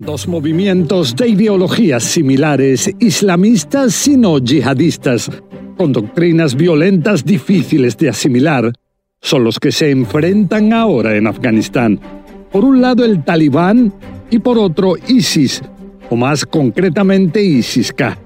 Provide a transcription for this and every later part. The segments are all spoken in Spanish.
Dos movimientos de ideologías similares, islamistas y no yihadistas, con doctrinas violentas difíciles de asimilar, son los que se enfrentan ahora en Afganistán. Por un lado el talibán y por otro ISIS, o más concretamente ISIS-K.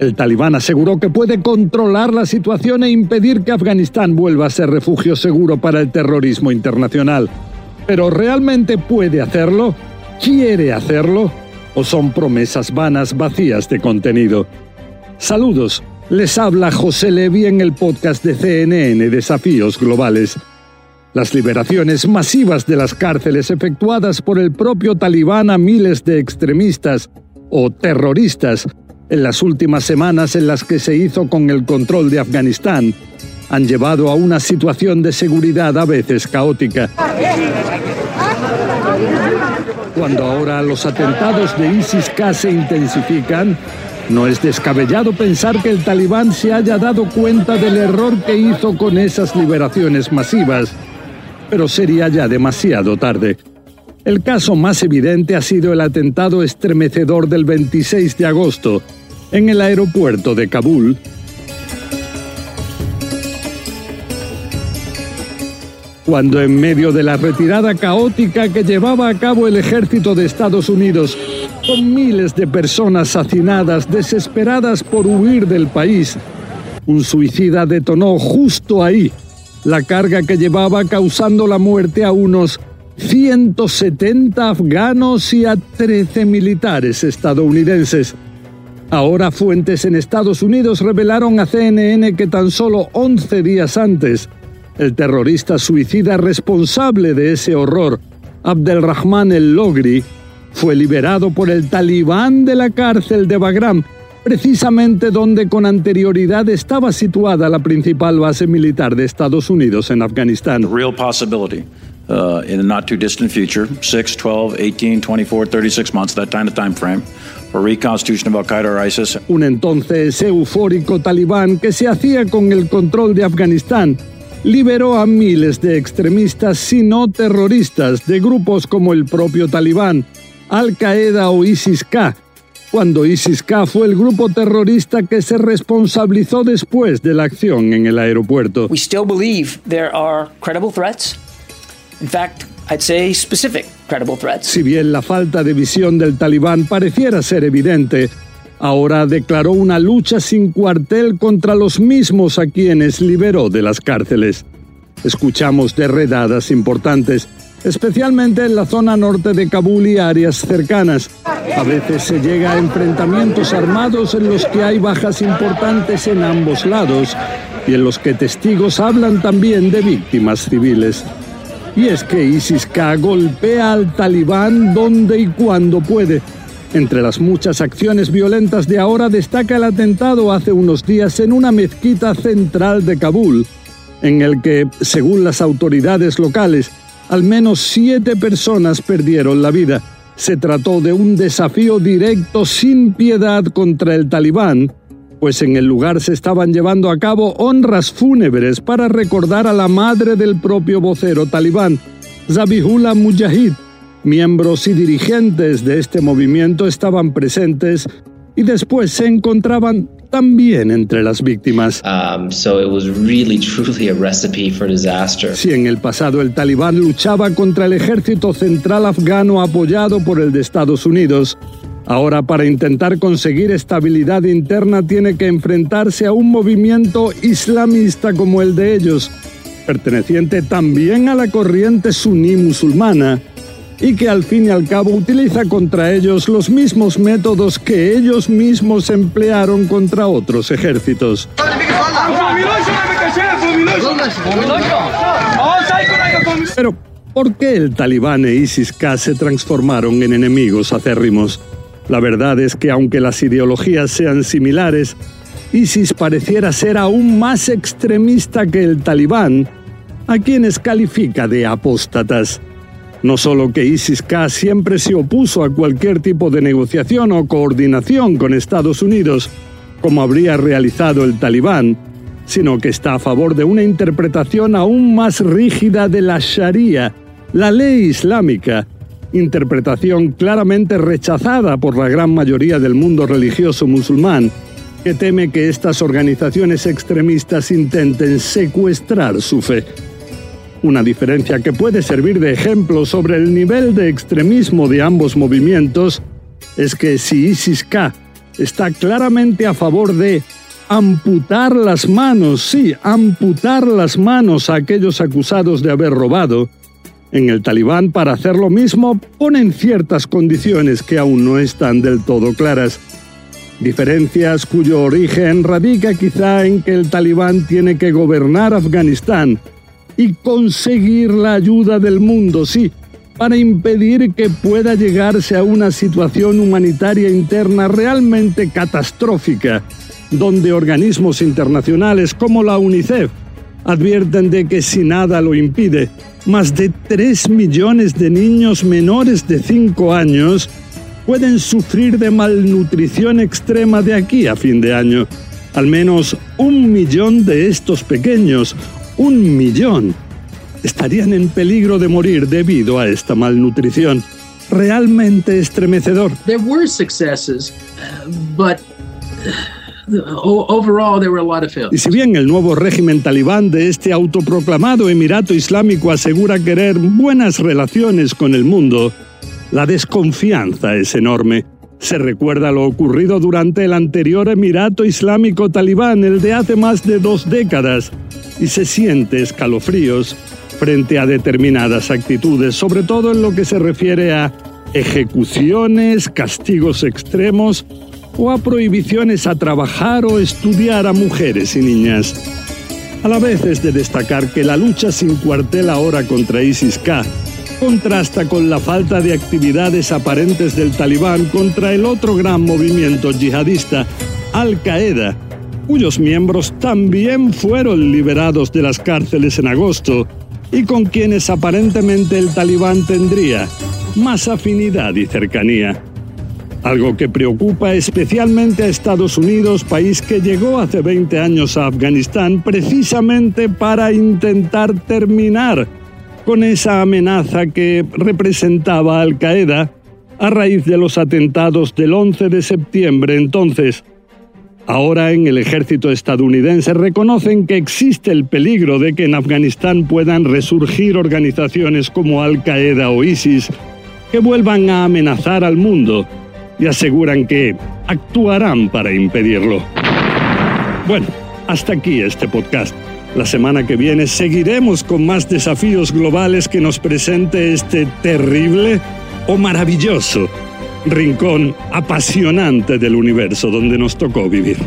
El talibán aseguró que puede controlar la situación e impedir que Afganistán vuelva a ser refugio seguro para el terrorismo internacional. Pero ¿realmente puede hacerlo? ¿Quiere hacerlo? ¿O son promesas vanas vacías de contenido? Saludos, les habla José Levi en el podcast de CNN Desafíos Globales. Las liberaciones masivas de las cárceles efectuadas por el propio talibán a miles de extremistas o terroristas en las últimas semanas en las que se hizo con el control de Afganistán han llevado a una situación de seguridad a veces caótica. Cuando ahora los atentados de ISIS-K se intensifican, no es descabellado pensar que el talibán se haya dado cuenta del error que hizo con esas liberaciones masivas, pero sería ya demasiado tarde. El caso más evidente ha sido el atentado estremecedor del 26 de agosto en el aeropuerto de Kabul, cuando en medio de la retirada caótica que llevaba a cabo el ejército de Estados Unidos, con miles de personas hacinadas, desesperadas por huir del país, un suicida detonó justo ahí la carga que llevaba causando la muerte a unos 170 afganos y a 13 militares estadounidenses. Ahora fuentes en Estados Unidos revelaron a CNN que tan solo 11 días antes, el terrorista suicida responsable de ese horror, Abdelrahman el-Logri, fue liberado por el talibán de la cárcel de Bagram, precisamente donde con anterioridad estaba situada la principal base militar de Estados Unidos en Afganistán. Real possibility uh, in the not too distant future, 6, 12, 18, 24, 36 months, that kind of time frame, for reconstitution of Al Qaeda or ISIS. Un entonces eufórico talibán que se hacía con el control de Afganistán liberó a miles de extremistas y no terroristas de grupos como el propio talibán, Al-Qaeda o ISIS-K, cuando ISIS-K fue el grupo terrorista que se responsabilizó después de la acción en el aeropuerto. We still believe there are credible threats. In fact, I'd say specific credible threats. Si bien la falta de visión del talibán pareciera ser evidente, ahora declaró una lucha sin cuartel contra los mismos a quienes liberó de las cárceles. Escuchamos de redadas importantes, especialmente en la zona norte de Kabul y áreas cercanas. A veces se llega a enfrentamientos armados en los que hay bajas importantes en ambos lados y en los que testigos hablan también de víctimas civiles. Y es que ISIS-K golpea al talibán donde y cuando puede. Entre las muchas acciones violentas de ahora destaca el atentado hace unos días en una mezquita central de Kabul, en el que, según las autoridades locales, al menos siete personas perdieron la vida. Se trató de un desafío directo sin piedad contra el talibán, pues en el lugar se estaban llevando a cabo honras fúnebres para recordar a la madre del propio vocero talibán, Zabihullah Mujahid. Miembros y dirigentes de este movimiento estaban presentes y después se encontraban también entre las víctimas. Um, so it was really, truly a recipe for disaster. Si en el pasado el talibán luchaba contra el ejército central afgano apoyado por el de Estados Unidos, ahora para intentar conseguir estabilidad interna tiene que enfrentarse a un movimiento islamista como el de ellos, perteneciente también a la corriente suní musulmana, y que al fin y al cabo utiliza contra ellos los mismos métodos que ellos mismos emplearon contra otros ejércitos. Pero, ¿Por qué el talibán e ISIS-K se transformaron en enemigos acérrimos? La verdad es que aunque las ideologías sean similares, ISIS pareciera ser aún más extremista que el talibán, a quienes califica de apóstatas. No solo que ISIS-K siempre se opuso a cualquier tipo de negociación o coordinación con Estados Unidos, como habría realizado el talibán, sino que está a favor de una interpretación aún más rígida de la Sharia, la ley islámica, interpretación claramente rechazada por la gran mayoría del mundo religioso musulmán, que teme que estas organizaciones extremistas intenten secuestrar su fe. Una diferencia que puede servir de ejemplo sobre el nivel de extremismo de ambos movimientos es que si ISIS-K está claramente a favor de amputar las manos, sí, amputar las manos a aquellos acusados de haber robado, en el talibán para hacer lo mismo ponen ciertas condiciones que aún no están del todo claras. Diferencias cuyo origen radica quizá en que el talibán tiene que gobernar Afganistán y conseguir la ayuda del mundo, sí, para impedir que pueda llegarse a una situación humanitaria interna realmente catastrófica, donde organismos internacionales como la UNICEF advierten de que si nada lo impide, más de 3 millones de niños menores de 5 años pueden sufrir de malnutrición extrema de aquí a fin de año. Al menos un millón de estos pequeños un millón estarían en peligro de morir debido a esta malnutrición. Realmente estremecedor. There were successes, but overall there were a lot of failures. Y si bien el nuevo régimen talibán de este autoproclamado Emirato Islámico asegura querer buenas relaciones con el mundo, la desconfianza es enorme. Se recuerda lo ocurrido durante el anterior Emirato Islámico talibán, el de hace más de dos décadas, y se siente escalofríos frente a determinadas actitudes, sobre todo en lo que se refiere a ejecuciones, castigos extremos o a prohibiciones a trabajar o estudiar a mujeres y niñas. A la vez es de destacar que la lucha sin cuartel ahora contra ISIS-K contrasta con la falta de actividades aparentes del talibán contra el otro gran movimiento yihadista, Al-Qaeda, cuyos miembros también fueron liberados de las cárceles en agosto y con quienes aparentemente el talibán tendría más afinidad y cercanía. Algo que preocupa especialmente a Estados Unidos, país que llegó hace 20 años a Afganistán precisamente para intentar terminar con esa amenaza que representaba Al Qaeda a raíz de los atentados del 11 de septiembre entonces. Ahora en el ejército estadounidense reconocen que existe el peligro de que en Afganistán puedan resurgir organizaciones como Al Qaeda o ISIS que vuelvan a amenazar al mundo y aseguran que actuarán para impedirlo. Bueno, hasta aquí este podcast. La semana que viene seguiremos con más desafíos globales que nos presente este terrible o maravilloso rincón apasionante del universo donde nos tocó vivir.